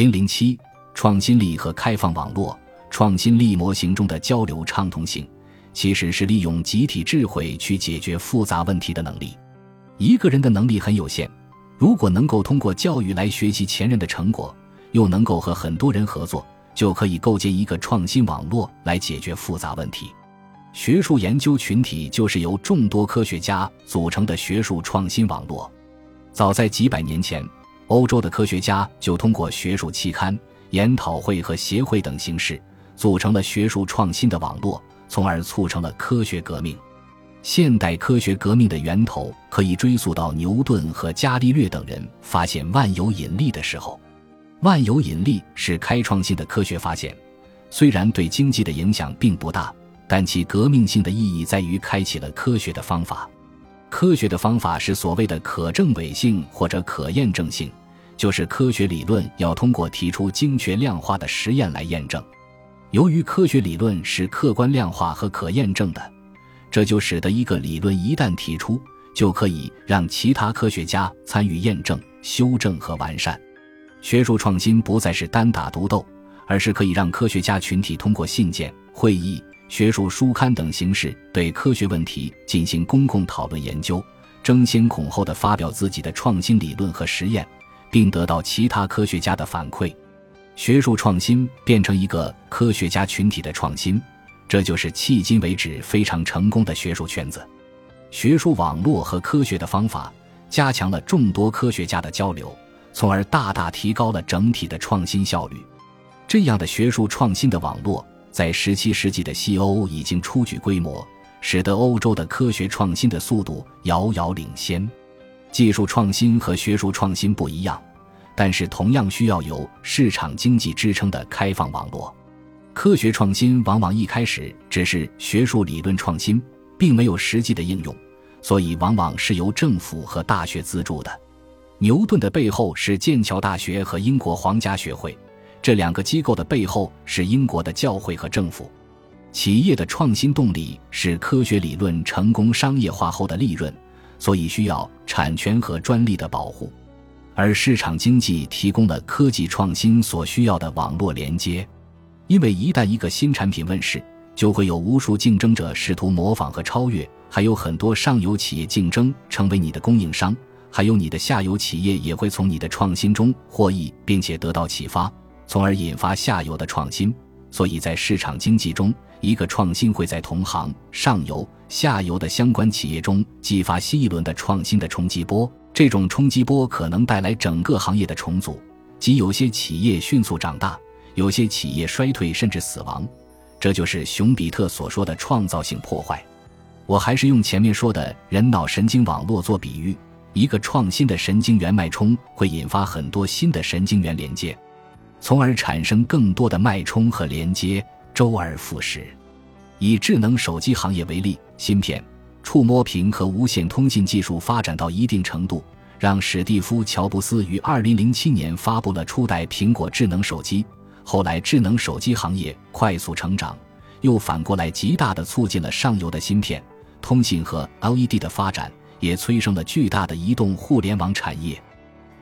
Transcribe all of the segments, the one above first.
零零七，创新力和开放网络。创新力模型中的交流畅通性，其实是利用集体智慧去解决复杂问题的能力。一个人的能力很有限，如果能够通过教育来学习前人的成果，又能够和很多人合作，就可以构建一个创新网络来解决复杂问题。学术研究群体就是由众多科学家组成的学术创新网络。早在几百年前，欧洲的科学家就通过学术期刊、研讨会和协会等形式。组成了学术创新的网络，从而促成了科学革命。现代科学革命的源头可以追溯到牛顿和伽利略等人发现万有引力的时候。万有引力是开创性的科学发现，虽然对经济的影响并不大，但其革命性的意义在于开启了科学的方法。科学的方法是所谓的可证伪性或者可验证性，就是科学理论要通过提出精确量化的实验来验证。由于科学理论是客观量化和可验证的，这就使得一个理论一旦提出，就可以让其他科学家参与验证、修正和完善。学术创新不再是单打独斗，而是可以让科学家群体通过信件、会议、学术书刊等形式对科学问题进行公共讨论、研究，争先恐后的发表自己的创新理论和实验，并得到其他科学家的反馈。学术创新变成一个科学家群体的创新，这就是迄今为止非常成功的学术圈子。学术网络和科学的方法加强了众多科学家的交流，从而大大提高了整体的创新效率。这样的学术创新的网络，在十七世纪的西欧已经初具规模，使得欧洲的科学创新的速度遥遥领先。技术创新和学术创新不一样。但是，同样需要有市场经济支撑的开放网络。科学创新往往一开始只是学术理论创新，并没有实际的应用，所以往往是由政府和大学资助的。牛顿的背后是剑桥大学和英国皇家学会，这两个机构的背后是英国的教会和政府。企业的创新动力是科学理论成功商业化后的利润，所以需要产权和专利的保护。而市场经济提供了科技创新所需要的网络连接，因为一旦一个新产品问世，就会有无数竞争者试图模仿和超越，还有很多上游企业竞争成为你的供应商，还有你的下游企业也会从你的创新中获益，并且得到启发，从而引发下游的创新。所以在市场经济中，一个创新会在同行、上游、下游的相关企业中激发新一轮的创新的冲击波。这种冲击波可能带来整个行业的重组，即有些企业迅速长大，有些企业衰退甚至死亡。这就是熊彼特所说的创造性破坏。我还是用前面说的人脑神经网络做比喻，一个创新的神经元脉冲会引发很多新的神经元连接，从而产生更多的脉冲和连接，周而复始。以智能手机行业为例，芯片。触摸屏和无线通信技术发展到一定程度，让史蒂夫·乔布斯于2007年发布了初代苹果智能手机。后来，智能手机行业快速成长，又反过来极大地促进了上游的芯片、通信和 LED 的发展，也催生了巨大的移动互联网产业。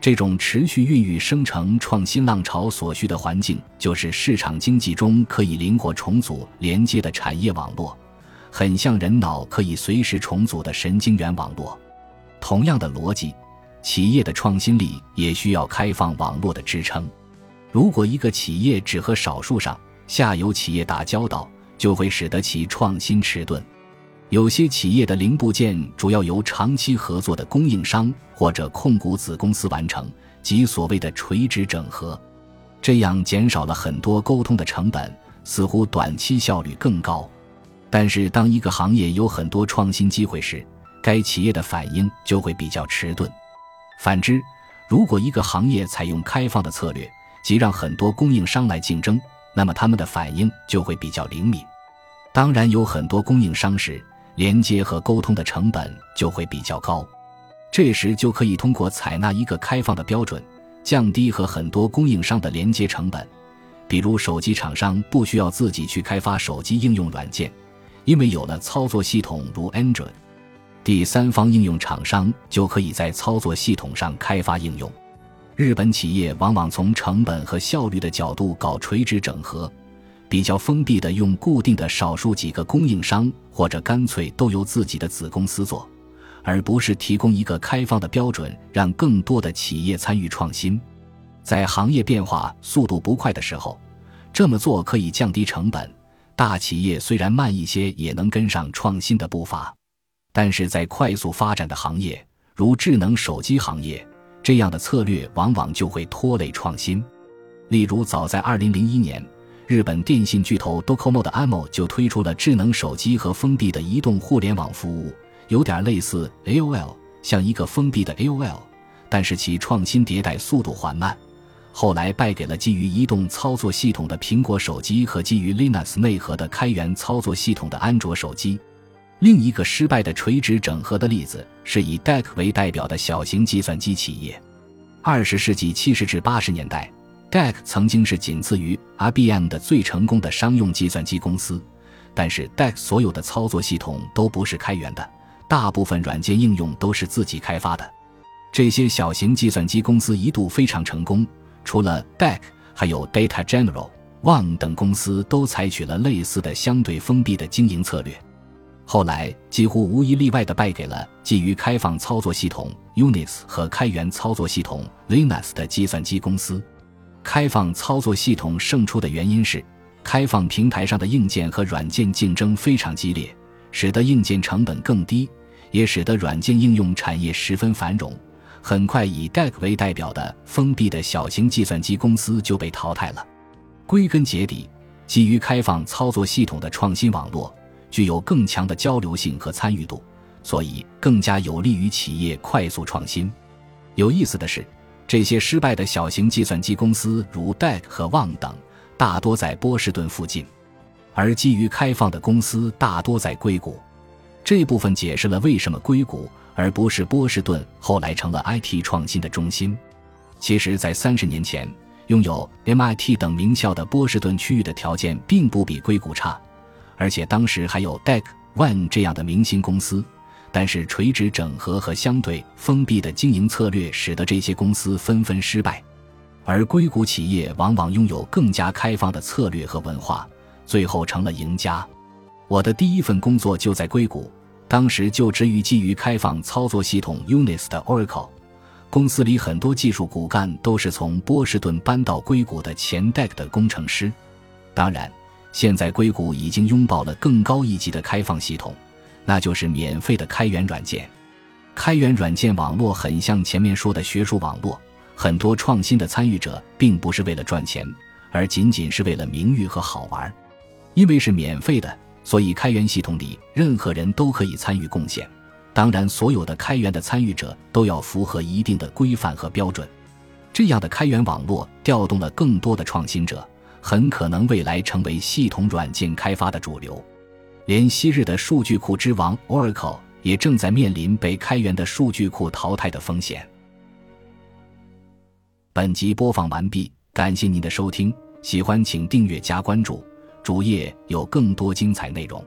这种持续孕育生成创新浪潮所需的环境，就是市场经济中可以灵活重组连接的产业网络。很像人脑可以随时重组的神经元网络，同样的逻辑，企业的创新力也需要开放网络的支撑。如果一个企业只和少数上下游企业打交道，就会使得其创新迟钝。有些企业的零部件主要由长期合作的供应商或者控股子公司完成，即所谓的垂直整合，这样减少了很多沟通的成本，似乎短期效率更高。但是，当一个行业有很多创新机会时，该企业的反应就会比较迟钝。反之，如果一个行业采用开放的策略，即让很多供应商来竞争，那么他们的反应就会比较灵敏。当然，有很多供应商时，连接和沟通的成本就会比较高。这时，就可以通过采纳一个开放的标准，降低和很多供应商的连接成本。比如，手机厂商不需要自己去开发手机应用软件。因为有了操作系统如 Android，第三方应用厂商就可以在操作系统上开发应用。日本企业往往从成本和效率的角度搞垂直整合，比较封闭的用固定的少数几个供应商，或者干脆都由自己的子公司做，而不是提供一个开放的标准，让更多的企业参与创新。在行业变化速度不快的时候，这么做可以降低成本。大企业虽然慢一些，也能跟上创新的步伐。但是在快速发展的行业，如智能手机行业，这样的策略往往就会拖累创新。例如，早在2001年，日本电信巨头 Docomo 的 AMO 就推出了智能手机和封闭的移动互联网服务，有点类似 AOL，像一个封闭的 AOL，但是其创新迭代速度缓慢。后来败给了基于移动操作系统的苹果手机和基于 Linux 内核的开源操作系统的安卓手机。另一个失败的垂直整合的例子是以 DEC 为代表的小型计算机企业。二十世纪七十至八十年代，DEC 曾经是仅次于 IBM 的最成功的商用计算机公司。但是 DEC 所有的操作系统都不是开源的，大部分软件应用都是自己开发的。这些小型计算机公司一度非常成功，除了 DEC，还有 Data General、旺等公司都采取了类似的相对封闭的经营策略。后来几乎无一例外地败给了基于开放操作系统 Unix 和开源操作系统 Linux 的计算机公司。开放操作系统胜出的原因是，开放平台上的硬件和软件竞争非常激烈，使得硬件成本更低，也使得软件应用产业十分繁荣。很快，以 DEC 为代表的封闭的小型计算机公司就被淘汰了。归根结底，基于开放操作系统的创新网络。具有更强的交流性和参与度，所以更加有利于企业快速创新。有意思的是，这些失败的小型计算机公司，如 DEC 和 Wang 等，大多在波士顿附近；而基于开放的公司大多在硅谷。这部分解释了为什么硅谷而不是波士顿后来成了 IT 创新的中心。其实，在三十年前，拥有 MIT 等名校的波士顿区域的条件并不比硅谷差。而且当时还有 DEC、One 这样的明星公司，但是垂直整合和相对封闭的经营策略使得这些公司纷纷失败，而硅谷企业往往拥有更加开放的策略和文化，最后成了赢家。我的第一份工作就在硅谷，当时就职于基于开放操作系统 Unix 的 Oracle 公司里，很多技术骨干都是从波士顿搬到硅谷的前 DEC 的工程师，当然。现在硅谷已经拥抱了更高一级的开放系统，那就是免费的开源软件。开源软件网络很像前面说的学术网络，很多创新的参与者并不是为了赚钱，而仅仅是为了名誉和好玩。因为是免费的，所以开源系统里任何人都可以参与贡献。当然，所有的开源的参与者都要符合一定的规范和标准。这样的开源网络调动了更多的创新者。很可能未来成为系统软件开发的主流，连昔日的数据库之王 Oracle 也正在面临被开源的数据库淘汰的风险。本集播放完毕，感谢您的收听，喜欢请订阅加关注，主页有更多精彩内容。